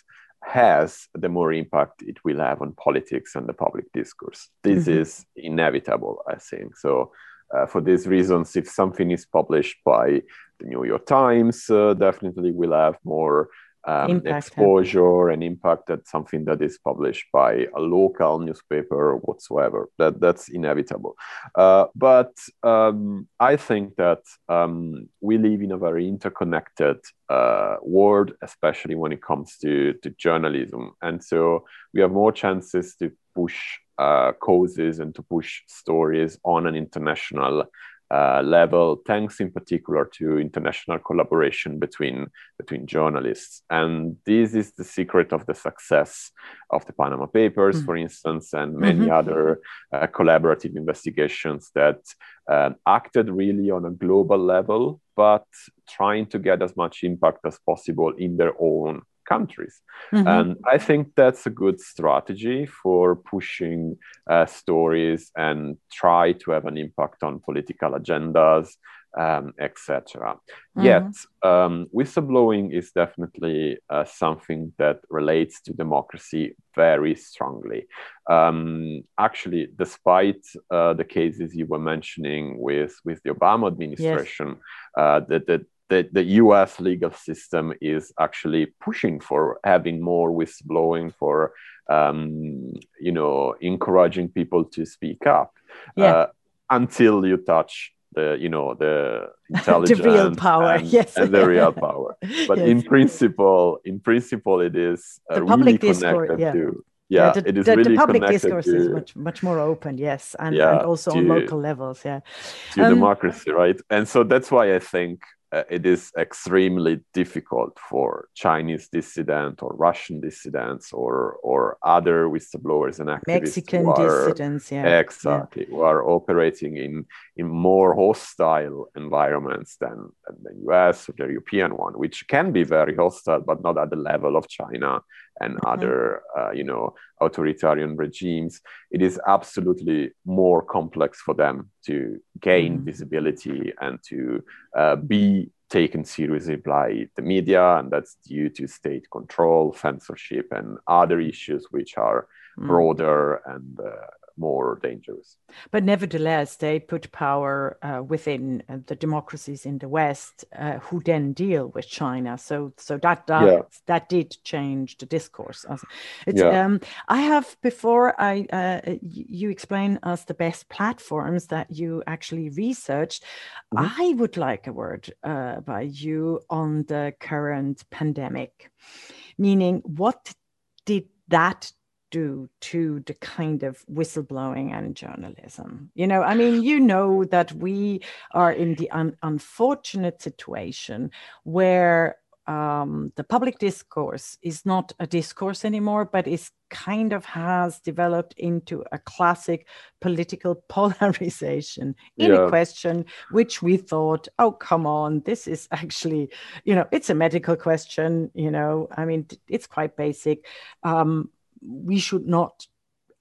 has, the more impact it will have on politics and the public discourse. This mm-hmm. is inevitable, I think. So. Uh, for these reasons, if something is published by the New York Times, uh, definitely will have more um, exposure and impact that something that is published by a local newspaper whatsoever. That that's inevitable. Uh, but um, I think that um, we live in a very interconnected uh, world, especially when it comes to, to journalism, and so we have more chances to push uh, causes and to push stories on an international uh, level, thanks in particular to international collaboration between between journalists. And this is the secret of the success of the Panama Papers, mm-hmm. for instance, and many mm-hmm. other uh, collaborative investigations that uh, acted really on a global level, but trying to get as much impact as possible in their own countries. Mm-hmm. And I think that's a good strategy for pushing uh, stories and try to have an impact on political agendas, um, etc. Mm-hmm. Yet, um, whistleblowing is definitely uh, something that relates to democracy very strongly. Um, actually, despite uh, the cases you were mentioning with, with the Obama administration, yes. Uh, that, that the, the US legal system is actually pushing for having more whistleblowing, for um, you know encouraging people to speak up. Yeah. Uh, until you touch the you know the intelligence the real power, and, yes, and the real power. But yes. in principle, in principle, it is uh, really connected discourse, yeah. to yeah, yeah the, it is the, really the public discourse to, is much much more open yes and, yeah, and also to, on local levels yeah to um, democracy right and so that's why i think uh, it is extremely difficult for Chinese dissidents or Russian dissidents or or other whistleblowers and activists Mexican dissidents, yeah, exactly, yeah. who are operating in in more hostile environments than, than the U.S. or the European one, which can be very hostile, but not at the level of China and mm-hmm. other, uh, you know, authoritarian regimes, it is absolutely more complex for them to gain mm-hmm. visibility and to uh, be taken seriously by the media, and that's due to state control, censorship, and other issues which are mm. broader and uh, more dangerous. But nevertheless, they put power uh, within uh, the democracies in the West, uh, who then deal with China. So, so that that, yeah. that did change the discourse. It's, yeah. um, I have before I uh, you explain us the best platforms that you actually researched. Mm-hmm. I would like a word uh, by you on the current pandemic, meaning what did that do to the kind of whistleblowing and journalism. You know, I mean, you know that we are in the un- unfortunate situation where um, the public discourse is not a discourse anymore, but is kind of has developed into a classic political polarization in yeah. a question which we thought, oh, come on, this is actually, you know, it's a medical question, you know, I mean, it's quite basic. Um, we should not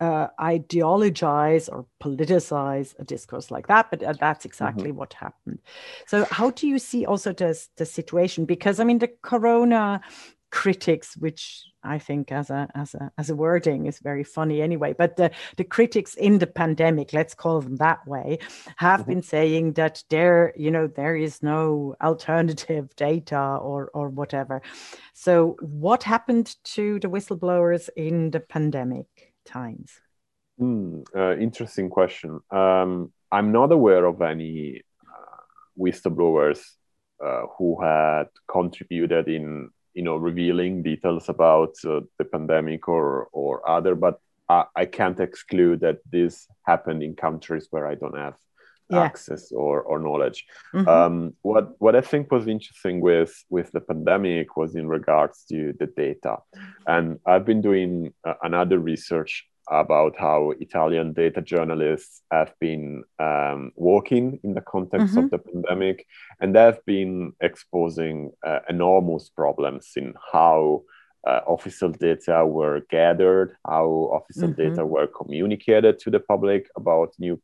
uh, ideologize or politicize a discourse like that, but uh, that's exactly mm-hmm. what happened. So, how do you see also this the situation? Because I mean, the corona critics, which I think as a as a as a wording is very funny anyway. But the the critics in the pandemic, let's call them that way, have mm-hmm. been saying that there you know there is no alternative data or or whatever. So what happened to the whistleblowers in the pandemic times? Mm, uh, interesting question. Um, I'm not aware of any uh, whistleblowers uh, who had contributed in you know revealing details about uh, the pandemic or or other but I, I, can't exclude that this happened in countries where i don't have yeah. access or, or knowledge mm-hmm. um, what what i think was interesting with with the pandemic was in regards to the data and i've been doing uh, another research about how Italian data journalists have been um, working in the context mm-hmm. of the pandemic, and they've been exposing uh, enormous problems in how uh, official data were gathered, how official mm-hmm. data were communicated to the public about new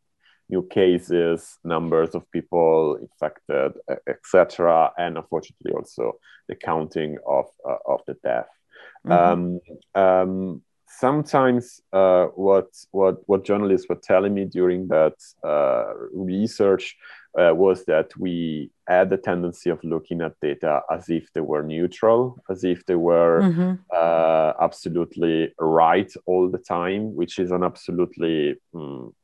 new cases, numbers of people infected, etc., and unfortunately also the counting of uh, of the death. Mm-hmm. Um, um, sometimes uh, what what what journalists were telling me during that uh, research uh, was that we had the tendency of looking at data as if they were neutral, as if they were mm-hmm. Uh, absolutely right all the time, which is an absolutely um,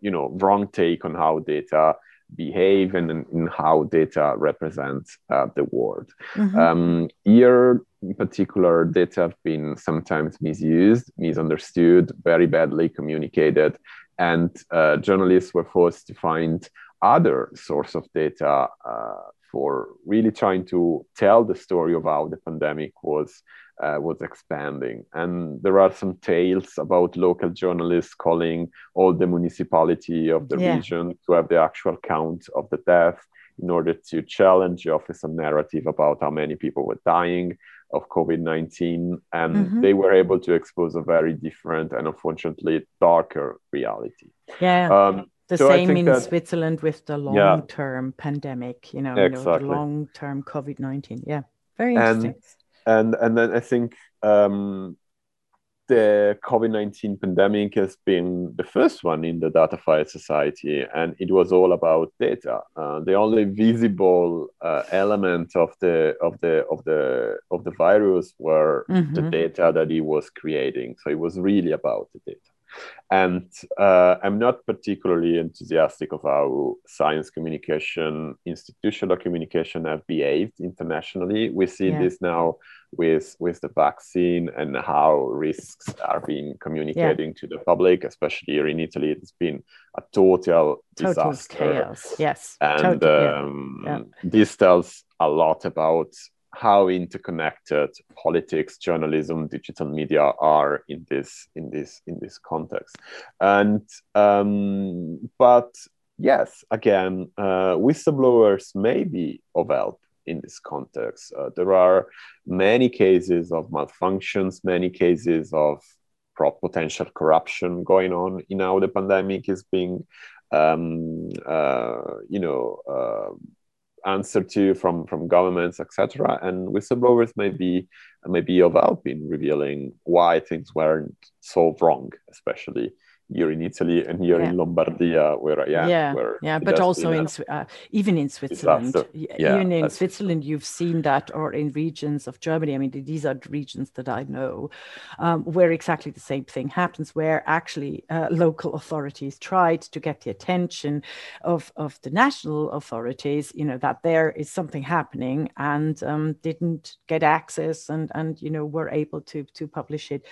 you know wrong take on how data behave and in how data represents uh, the world. Mm-hmm. Um, here, in particular, data have been sometimes misused, misunderstood, very badly communicated, and uh, journalists were forced to find other source of data uh, for really trying to tell the story of how the pandemic was uh, was expanding. And there are some tales about local journalists calling all the municipality of the yeah. region to have the actual count of the death in order to challenge the official narrative about how many people were dying of COVID 19. And mm-hmm. they were able to expose a very different and unfortunately darker reality. Yeah. Um, the so same in that, Switzerland with the long term yeah, pandemic, you know, exactly. you know the long term COVID 19. Yeah. Very interesting. And, and and then I think um, the COVID nineteen pandemic has been the first one in the Datafied Society, and it was all about data. Uh, the only visible uh, element of the of the of the of the virus were mm-hmm. the data that he was creating. So it was really about the data. And uh, I'm not particularly enthusiastic of how science communication, institutional communication have behaved internationally. We see yeah. this now with with the vaccine and how risks are being communicating yeah. to the public, especially here in Italy. It's been a total, total disaster. chaos. Yes, and total, um, yeah. this tells a lot about how interconnected politics, journalism, digital media are in this in this in this context. And um, but yes, again, uh, whistleblowers may be of help in this context. Uh, there are many cases of malfunctions, many cases of potential corruption going on in how the pandemic is being, um, uh, you know, answered to from from governments, etc. And whistleblowers may be may be of help in revealing why things weren't solved wrong, especially here in Italy and here yeah. in Lombardia, where I am. Yeah, yeah, but also in uh, even in Switzerland. Yeah, even in Switzerland, you've seen that, or in regions of Germany. I mean, these are regions that I know, um, where exactly the same thing happens, where actually uh, local authorities tried to get the attention of of the national authorities. You know that there is something happening, and um, didn't get access, and and you know were able to to publish it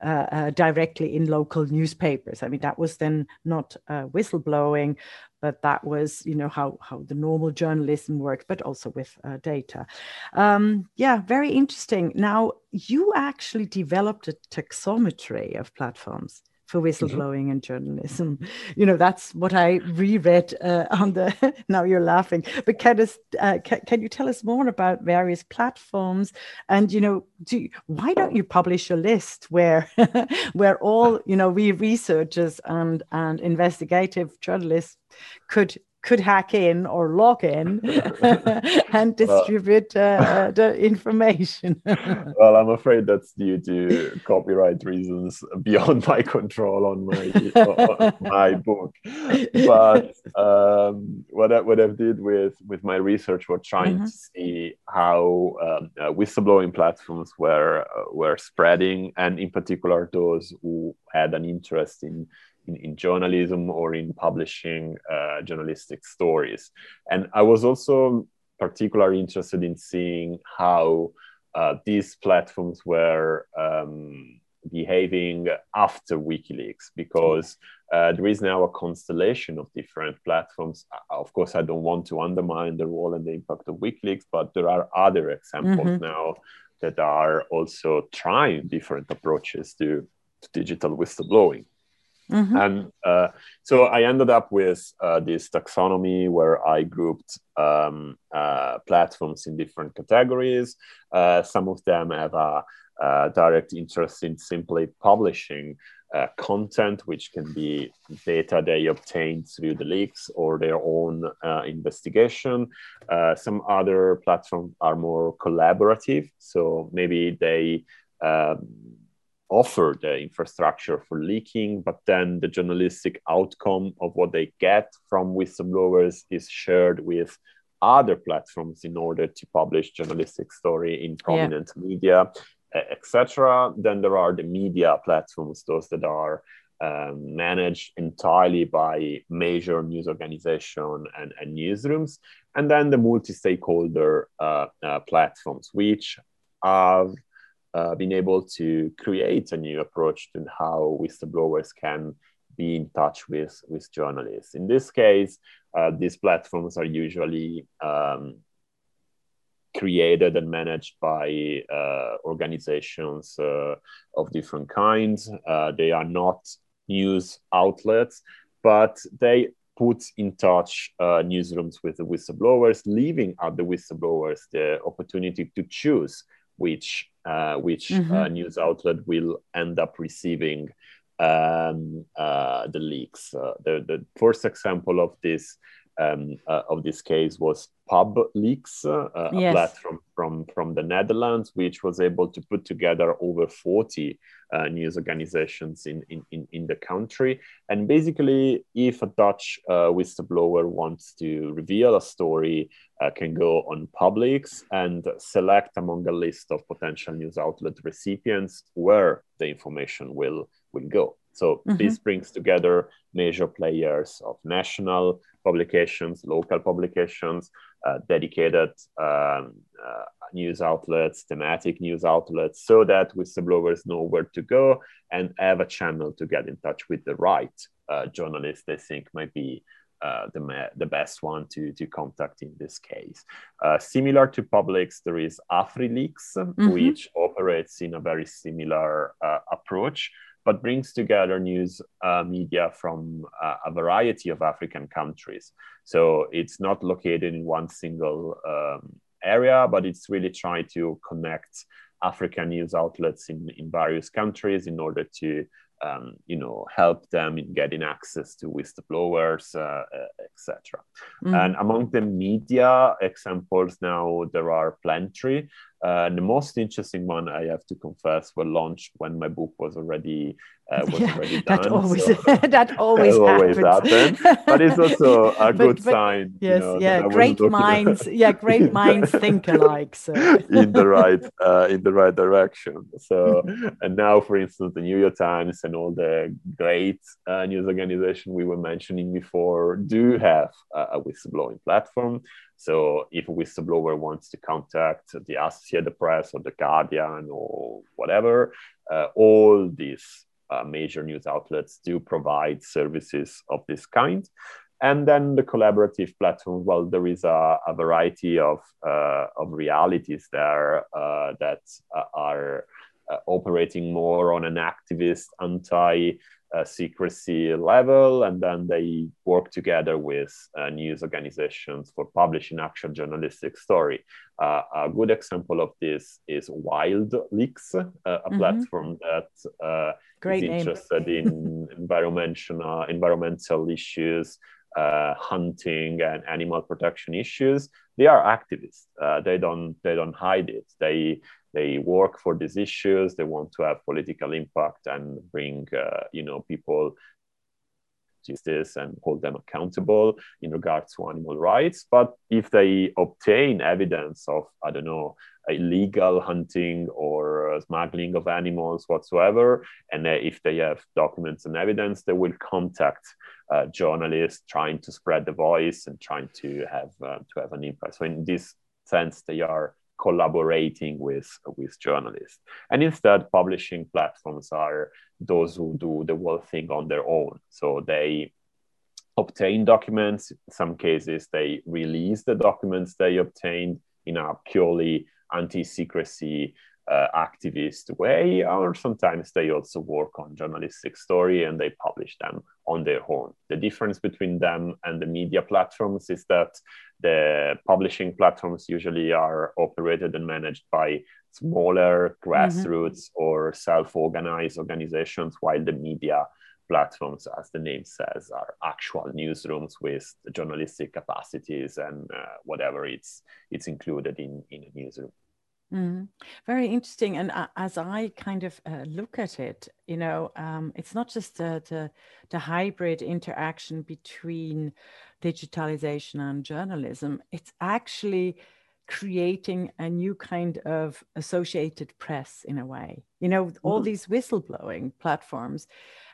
directly in local newspapers. I mean, that was then not uh, whistleblowing, but that was, you know, how how the normal journalism worked, but also with uh, data. Um, yeah, very interesting. Now, you actually developed a taxonomy of platforms for mm-hmm. whistleblowing mm-hmm. and journalism. You know, that's what I reread uh, on the. now you're laughing, but can us uh, can, can, you tell us more about various platforms? And you know, do why don't you publish a list where where all you know we researchers and and investigative journalists could could hack in or log in and distribute uh, the information. well, I'm afraid that's due to copyright reasons beyond my control on my on my book. But um, what I, what I did with with my research was trying mm-hmm. to see how um, uh, whistleblowing platforms were uh, were spreading, and in particular those who had an interest in in, in journalism or in publishing uh, journalistic stories. And I was also particularly interested in seeing how uh, these platforms were um, behaving after WikiLeaks because uh, there is now a constellation of different platforms. Uh, of course, I don't want to undermine the role and the impact of WikiLeaks, but there are other examples mm-hmm. now that are also trying different approaches to, to digital whistleblowing. Mm-hmm. And uh, so I ended up with uh, this taxonomy where I grouped um, uh, platforms in different categories. Uh, some of them have a, a, direct interest in simply publishing uh, content, which can be data they obtained through the leaks or their own uh, investigation. some other platforms are more collaborative. So maybe they um, offer the infrastructure for leaking, but then the journalistic outcome of what they get from whistleblowers is shared with other platforms in order to publish journalistic story in prominent yeah. media, etc. Then there are the media platforms, those that are um, managed entirely by major news organization and, and newsrooms, and then the multi-stakeholder uh, uh, platforms, which have uh, been able to create a new approach to how whistleblowers can be in touch with, with journalists. In this case, uh, these platforms are usually um, created and managed by uh, organizations uh, of different kinds. Uh, they are not news outlets, but they put in touch uh, newsrooms with the whistleblowers, leaving at the whistleblowers the opportunity to choose which which uh, mm-hmm. news outlet will end up receiving um, uh, the leaks. Uh, the, the first example of this um, uh, of this case was PubLeaks, uh, yes. a platform from, from the Netherlands, which was able to put together over 40 uh, news organizations in, in, in, the country. And basically, if a Dutch uh, whistleblower wants to reveal a story, uh, can go on PubLeaks and select among a list of potential news outlet recipients where the information will, will go. So mm-hmm. this brings together major players of national publications, local publications, uh, dedicated um, uh, news outlets, thematic news outlets, so that whistleblowers know where to go and have a channel to get in touch with the right uh, journalist they think might be uh, the, ma- the best one to, to contact in this case. Uh, similar to PubLeaks, there is AfriLeaks, mm-hmm. which operates in a very similar uh, approach but brings together news uh, media from uh, a variety of African countries. So it's not located in one single um, area, but it's really trying to connect African news outlets in, in various countries in order to um, you know, help them in getting access to whistleblowers, uh, uh, etc. Mm-hmm. And among the media examples now, there are plenty. Uh, the most interesting one, I have to confess, were launched when my book was already uh, was yeah, already done. That always, so, that always, always happens. But it's also a but, good but, sign. Yes, you know, yeah, great minds. yeah, great minds think alike. So. in the right uh, in the right direction. So, and now, for instance, the New York Times and all the great uh, news organization we were mentioning before do have a whistleblowing platform. So if a whistleblower wants to contact the Associated Press or the Guardian or whatever, uh, all these uh, major news outlets do provide services of this kind. And then the collaborative platform, well, there is a, a variety of, uh, of realities there uh, that uh, are uh, operating more on an activist anti uh, secrecy level, and then they work together with uh, news organizations for publishing actual journalistic story. Uh, a good example of this is Wild Leaks, uh, a mm-hmm. platform that uh, Great is interested in environmental environmental issues. Uh, hunting and animal protection issues, they are activists. they don't they don't hide it. They they work for these issues they want to have political impact and bring uh, you know people justice and hold them accountable in regards to animal rights but if they obtain evidence of i don't know illegal hunting or uh, smuggling of animals whatsoever. And uh, if they have documents and evidence they will contact uh, journalists trying to spread the voice and trying to have uh, to have an impact. So in this sense they are collaborating with with journalists. And instead publishing platforms are those who do the whole thing on their own. So they obtain documents. In some cases they release the documents they obtained in a purely anti-secrecy uh, activist way, or sometimes they also work on journalistic story and they publish them on their own. The difference between them and the media platforms is that the publishing platforms usually are operated and managed by smaller mm-hmm. grassroots mm-hmm. or self-organized organizations, while the media platforms, as the name says, are actual newsrooms with journalistic capacities and uh, whatever it's it's included in in a newsroom. Mm, very interesting. And uh, as I kind of uh, look at it, you know, um, it's not just the, the, the hybrid interaction between digitalization and journalism. It's actually creating a new kind of associated press in a way. You know, all mm-hmm. these whistleblowing platforms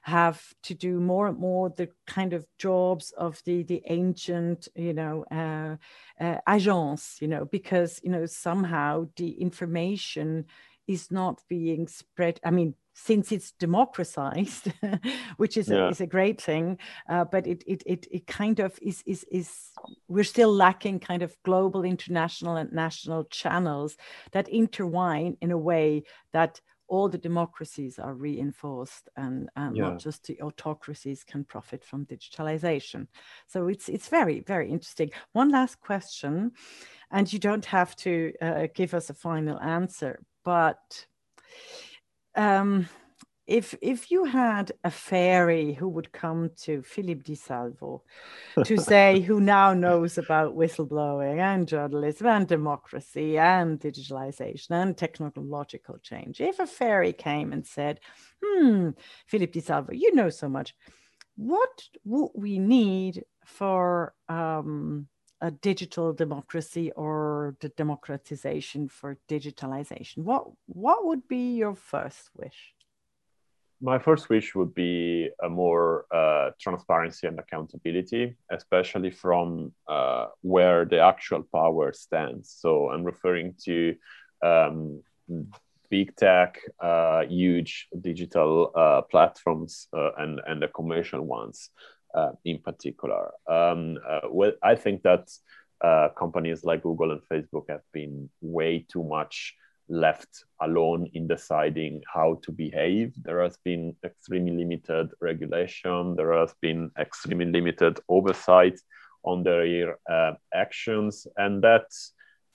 have to do more and more the kind of jobs of the the ancient, you know, uh, uh, agence, you know, because you know somehow the information is not being spread. I mean, since it's democratized, which is, yeah. a, is a great thing, uh, but it, it, it, it kind of is, is, is, we're still lacking kind of global, international, and national channels that intertwine in a way that all the democracies are reinforced and, and yeah. not just the autocracies can profit from digitalization. So it's, it's very, very interesting. One last question, and you don't have to uh, give us a final answer, but um, if if you had a fairy who would come to Philippe Di Salvo to say who now knows about whistleblowing and journalism and democracy and digitalization and technological change, if a fairy came and said, "Hmm, Philippe Di Salvo, you know so much. What would we need for um, a digital democracy or the democratization for digitalization? What what would be your first wish? My first wish would be a more uh, transparency and accountability especially from uh, where the actual power stands. So i'm referring to um, big tech uh, huge digital uh, platforms uh, and and the commercial ones in particular. Um, uh, well, I think that uh, companies like Google and Facebook have been way too much left alone in deciding how to behave. There has been extremely limited regulation. There has been extremely limited oversight on their uh, actions, and that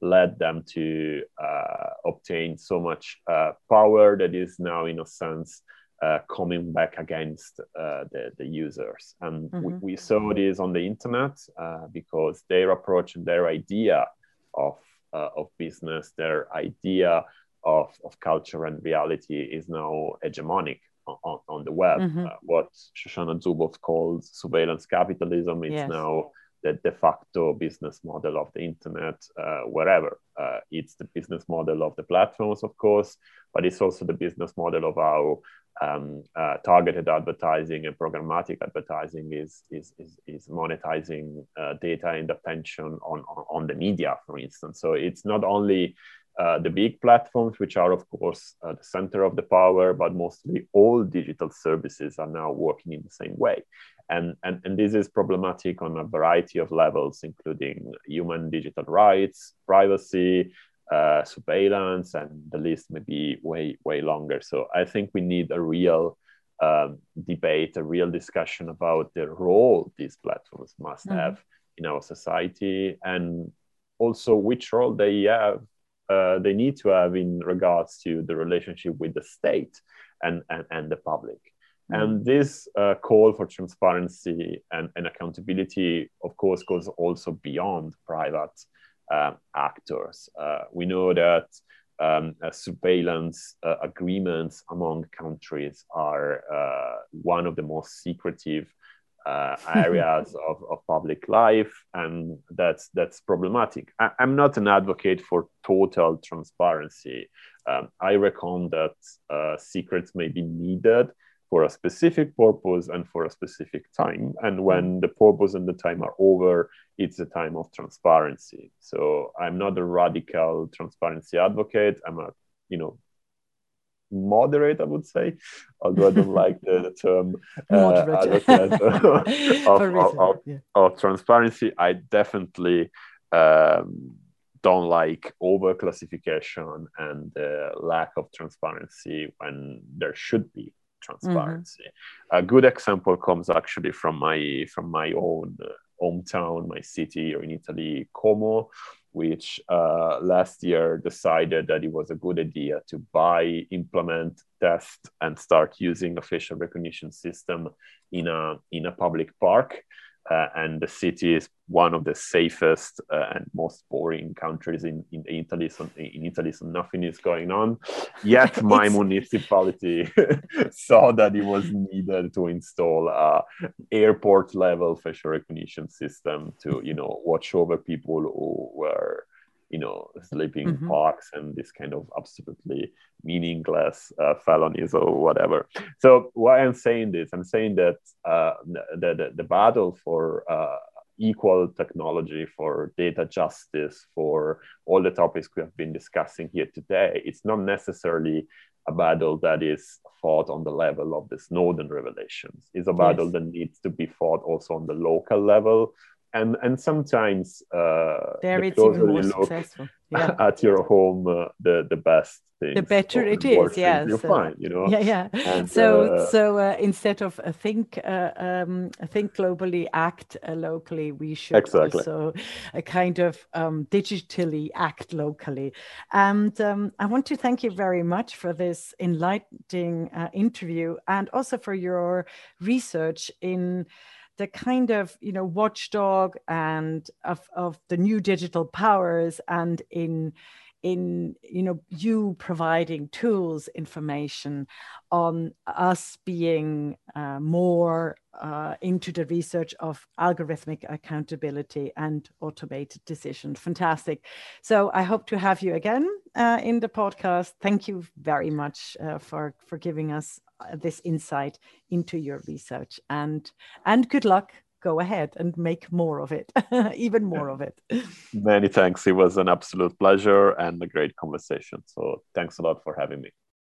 led them to uh, obtain so much uh, power that is now, in a sense, uh, coming back against uh, the, the users. And mm-hmm. we, we, saw this on the internet uh, because their approach and their idea of, uh, of business, their idea of, of culture and reality is now hegemonic on, on the web. Mm-hmm. Uh, what Shoshana Zuboff calls surveillance capitalism is yes. now the de facto business model of the internet uh, wherever. Uh, it's the business model of the platforms, of course, but it's also the business model of how um, uh, targeted advertising and programmatic advertising is, is, is, is monetizing uh, data and attention on, on, on, the media, for instance. So it's not only uh, the big platforms, which are, of course, uh, the center of the power, but mostly all digital services are now working in the same way. And, and, and this is problematic on a variety of levels, including human digital rights, privacy, uh, surveillance, and the list may be way, way longer. So I think we need a real um, debate, a real discussion about the role these platforms must mm-hmm. have in our society and also which role they have uh, they need to have in regards to the relationship with the state and, and, and the public. Mm. And this uh, call for transparency and, and, accountability, of course, goes also beyond private uh, actors. Uh, we know that um, uh, surveillance uh, agreements among countries are one of the most secretive uh, areas of, of public life, and that's that's problematic. I, am not an advocate for total transparency. Um, I reckon that uh, secrets may be needed for a specific purpose and for a specific time. And when mm. the purpose and the time are over, it's a time of transparency. So I'm not a radical transparency advocate. I'm a you know moderate, I would say, although I don't like the, the term uh, of, of, of, yeah. of, transparency. I definitely um, don't like over classification and the lack of transparency when there should be transparency. Mm-hmm. A good example comes actually from my from my own uh, hometown, my city or in Italy, Como which uh, last year decided that it was a good idea to buy, implement, test, and start using a facial recognition system in a in a public park uh, and the city is one of the safest uh, and most boring countries in, in Italy. So in Italy, so nothing is going on. Yet my municipality saw that it was needed to install a airport level facial recognition system to you know watch over people who were you know, sleeping mm-hmm. parks and this kind of absolutely meaningless uh, felonies or whatever. So why I'm saying this, I'm saying that uh, the, the, the battle for uh, equal technology, for data justice, for all the topics we have been discussing here today, it's not necessarily a battle that is fought on the level of the Snowden revelations. It's a battle yes. that needs to be fought also on the local level and and sometimes uh, there the it's even more successful. Yeah. at your home, uh, the the best thing. The better it is, yes. You're fine, you know. Yeah, yeah. And, so uh, so uh, instead of uh, think uh, um, think globally, act uh, locally, we should exactly. also a kind of um, digitally act locally. And um, I want to thank you very much for this enlightening interview, and also for your research in the kind of you know watchdog and of, of the new digital powers and in in you know you providing tools information on us being uh, more uh, into the research of algorithmic accountability and automated decision. Fantastic. So i hope to have you again uh, in the podcast. Thank you very much uh, for for giving us uh, this insight into your research and and good luck go ahead and make more of it even more of it. Many thanks. It was an absolute pleasure and a great conversation. So thanks a lot for having me